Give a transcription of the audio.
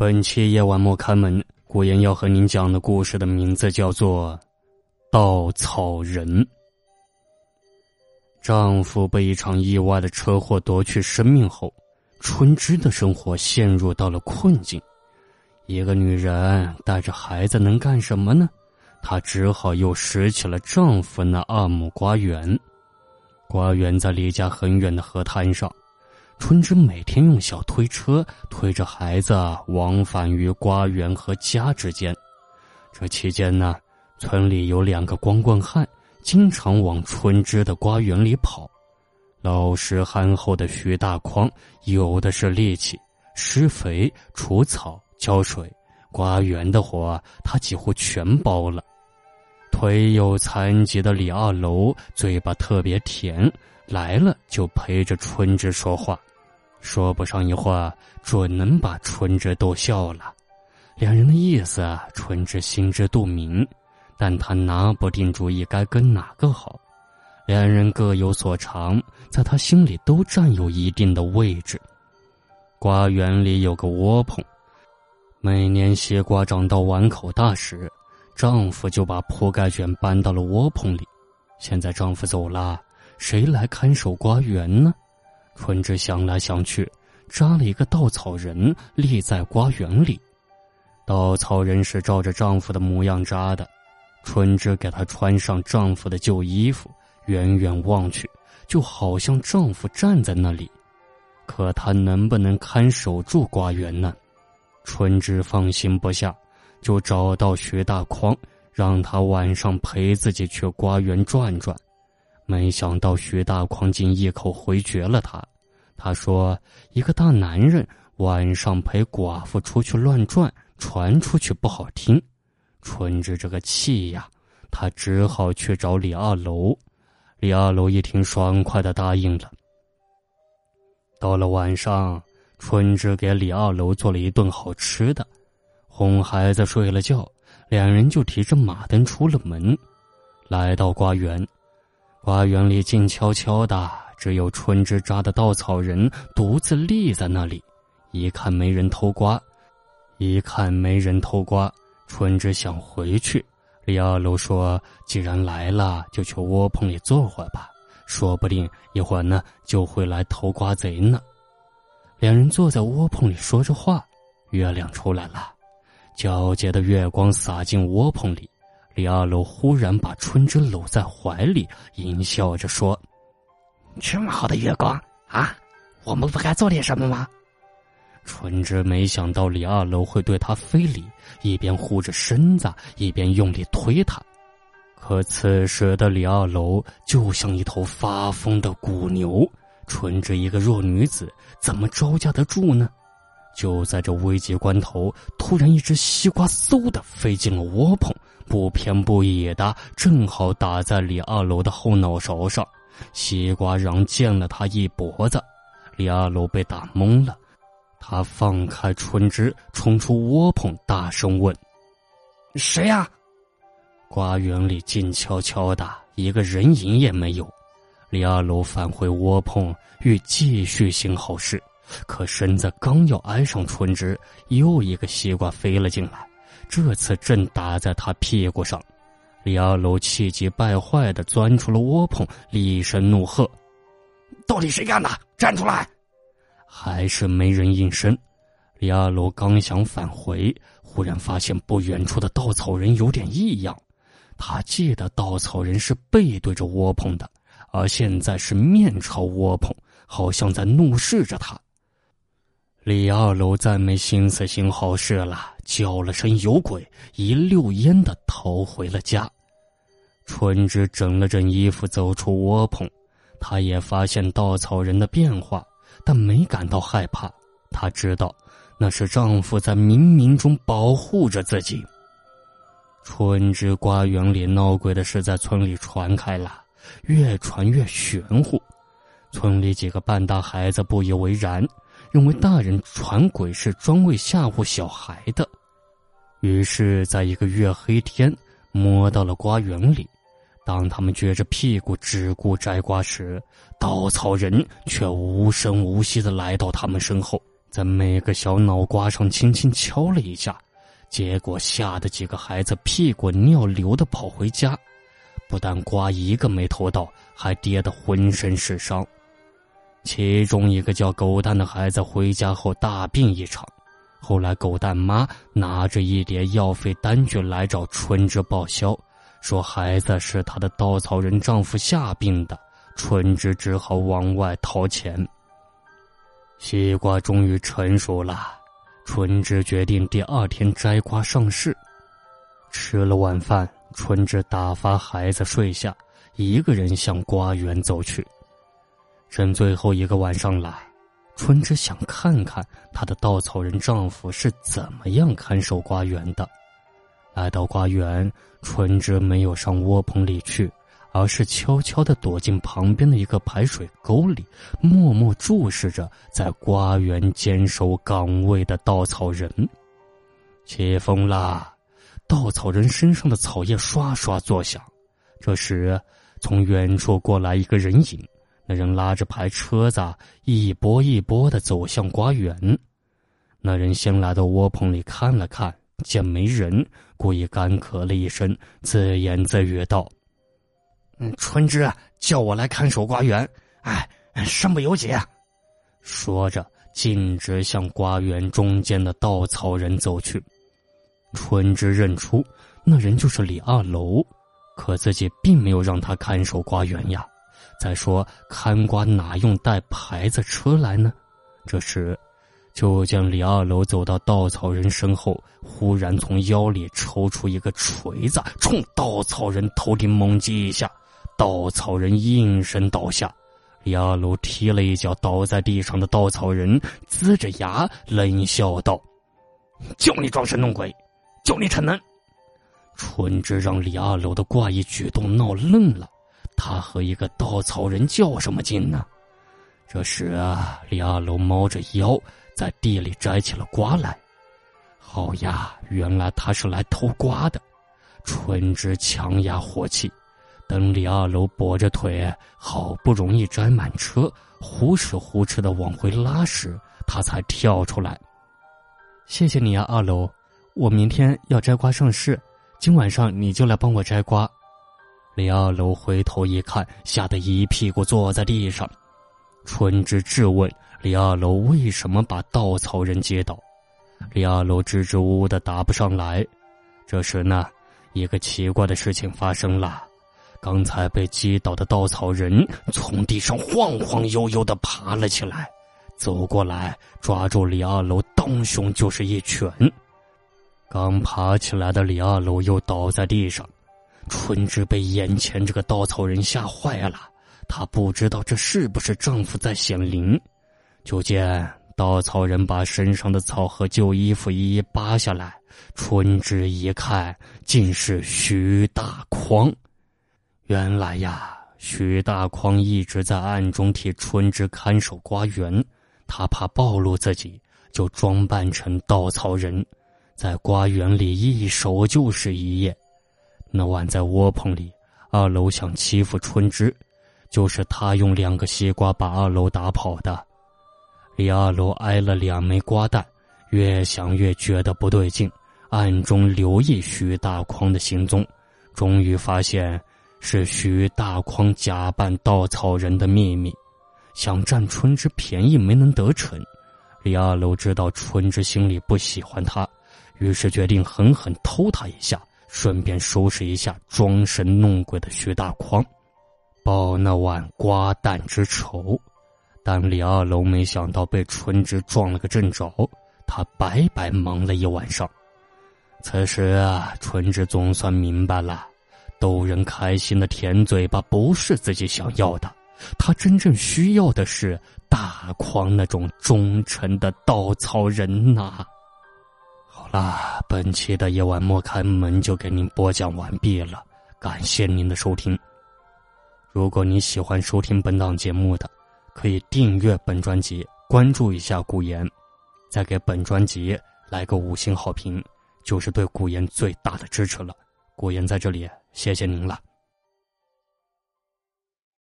本期夜晚莫开门，古言要和您讲的故事的名字叫做《稻草人》。丈夫被一场意外的车祸夺去生命后，春枝的生活陷入到了困境。一个女人带着孩子能干什么呢？她只好又拾起了丈夫那二亩瓜园。瓜园在离家很远的河滩上。春枝每天用小推车推着孩子往返于瓜园和家之间。这期间呢，村里有两个光棍汉经常往春枝的瓜园里跑。老实憨厚的徐大匡有的是力气，施肥、除草、浇水，瓜园的活他几乎全包了。腿有残疾的李二楼嘴巴特别甜，来了就陪着春枝说话。说不上一会儿，准能把春枝逗笑了。两人的意思，春枝心知肚明，但他拿不定主意该跟哪个好。两人各有所长，在他心里都占有一定的位置。瓜园里有个窝棚，每年西瓜长到碗口大时，丈夫就把铺盖卷搬到了窝棚里。现在丈夫走了，谁来看守瓜园呢？春枝想来想去，扎了一个稻草人立在瓜园里。稻草人是照着丈夫的模样扎的。春枝给她穿上丈夫的旧衣服，远远望去，就好像丈夫站在那里。可他能不能看守住瓜园呢？春枝放心不下，就找到徐大匡，让他晚上陪自己去瓜园转转。没想到徐大狂竟一口回绝了他。他说：“一个大男人晚上陪寡妇出去乱转，传出去不好听。”春枝这个气呀，他只好去找李二楼。李二楼一听，爽快的答应了。到了晚上，春枝给李二楼做了一顿好吃的，哄孩子睡了觉，两人就提着马灯出了门，来到瓜园。花园里静悄悄的，只有春枝扎的稻草人独自立在那里。一看没人偷瓜，一看没人偷瓜，春枝想回去。李二楼说：“既然来了，就去窝棚里坐会儿吧，说不定一会儿呢就会来偷瓜贼呢。”两人坐在窝棚里说着话，月亮出来了，皎洁的月光洒进窝棚里。李二楼忽然把春枝搂在怀里，淫笑着说：“这么好的月光啊，我们不该做点什么吗？”春枝没想到李二楼会对他非礼，一边护着身子，一边用力推他。可此时的李二楼就像一头发疯的古牛，春枝一个弱女子怎么招架得住呢？就在这危急关头，突然一只西瓜嗖的飞进了窝棚。不偏不倚的，正好打在李二楼的后脑勺上，西瓜瓤溅了他一脖子。李二楼被打懵了，他放开春枝，冲出窝棚，大声问：“谁呀？”瓜园里静悄悄的，一个人影也没有。李二楼返回窝棚，欲继续行好事，可身子刚要挨上春枝，又一个西瓜飞了进来。这次正打在他屁股上，李二楼气急败坏的钻出了窝棚，厉声怒喝：“到底谁干的？站出来！”还是没人应声。李二楼刚想返回，忽然发现不远处的稻草人有点异样。他记得稻草人是背对着窝棚的，而现在是面朝窝棚，好像在怒视着他。李二楼再没心思行好事了，叫了声“有鬼”，一溜烟的逃回了家。春枝整了整衣服，走出窝棚，她也发现稻草人的变化，但没感到害怕。她知道，那是丈夫在冥冥中保护着自己。春枝瓜园里闹鬼的事在村里传开了，越传越玄乎。村里几个半大孩子不以为然。认为大人传鬼是专为吓唬小孩的，于是，在一个月黑天，摸到了瓜园里。当他们撅着屁股只顾摘瓜时，稻草人却无声无息的来到他们身后，在每个小脑瓜上轻轻敲了一下，结果吓得几个孩子屁滚尿流的跑回家，不但瓜一个没偷到，还跌得浑身是伤。其中一个叫狗蛋的孩子回家后大病一场，后来狗蛋妈拿着一叠药费单据来找春枝报销，说孩子是她的稻草人丈夫下病的，春枝只好往外掏钱。西瓜终于成熟了，春枝决定第二天摘瓜上市。吃了晚饭，春枝打发孩子睡下，一个人向瓜园走去。剩最后一个晚上了，春枝想看看她的稻草人丈夫是怎么样看守瓜园的。来到瓜园，春枝没有上窝棚里去。而是悄悄的躲进旁边的一个排水沟里，默默注视着在瓜园坚守岗位的稻草人。起风啦，稻草人身上的草叶刷刷作响。这时，从远处过来一个人影，那人拉着排车子，一波一波的走向瓜园。那人先来到窝棚里看了看，见没人，故意干咳了一声，自言自语道。嗯，春枝叫我来看守瓜园，哎，身不由己。说着，径直向瓜园中间的稻草人走去。春枝认出那人就是李二楼，可自己并没有让他看守瓜园呀。再说，看瓜哪用带牌子车来呢？这时，就见李二楼走到稻草人身后，忽然从腰里抽出一个锤子，冲稻草人头顶猛击一下。稻草人应声倒下，李二楼踢了一脚倒在地上的稻草人，呲着牙冷笑道：“就你装神弄鬼，就你逞能。”春枝让李二楼的怪异举动闹愣了，他和一个稻草人较什么劲呢？这时啊，李二楼猫着腰在地里摘起了瓜来。好呀，原来他是来偷瓜的。春枝强压火气。等李二楼跛着腿，好不容易摘满车，呼哧呼哧的往回拉时，他才跳出来。谢谢你啊，二楼，我明天要摘瓜上市，今晚上你就来帮我摘瓜。李二楼回头一看，吓得一屁股坐在地上。春枝质问李二楼为什么把稻草人接倒，李二楼支支吾吾的答不上来。这时呢，一个奇怪的事情发生了。刚才被击倒的稻草人从地上晃晃悠悠的爬了起来，走过来抓住李二楼，当胸就是一拳。刚爬起来的李二楼又倒在地上，春枝被眼前这个稻草人吓坏了，她不知道这是不是丈夫在显灵。就见稻草人把身上的草和旧衣服一一扒下来，春枝一看，竟是徐大匡。原来呀，徐大匡一直在暗中替春枝看守瓜园，他怕暴露自己，就装扮成稻草人，在瓜园里一守就是一夜。那晚在窝棚里，二楼想欺负春枝，就是他用两个西瓜把二楼打跑的。李二楼挨了两枚瓜蛋，越想越觉得不对劲，暗中留意徐大匡的行踪，终于发现。是徐大匡假扮稻草人的秘密，想占春枝便宜没能得逞。李二楼知道春枝心里不喜欢他，于是决定狠狠偷他一下，顺便收拾一下装神弄鬼的徐大狂，报那晚瓜蛋之仇。但李二龙没想到被春枝撞了个正着，他白白忙了一晚上。此时啊，春枝总算明白了。逗人开心的甜嘴巴不是自己想要的，他真正需要的是大狂那种忠诚的稻草人呐。好啦，本期的夜晚莫开门就给您播讲完毕了，感谢您的收听。如果你喜欢收听本档节目的，可以订阅本专辑，关注一下古言，再给本专辑来个五星好评，就是对古言最大的支持了。古言在这里。谢谢您了。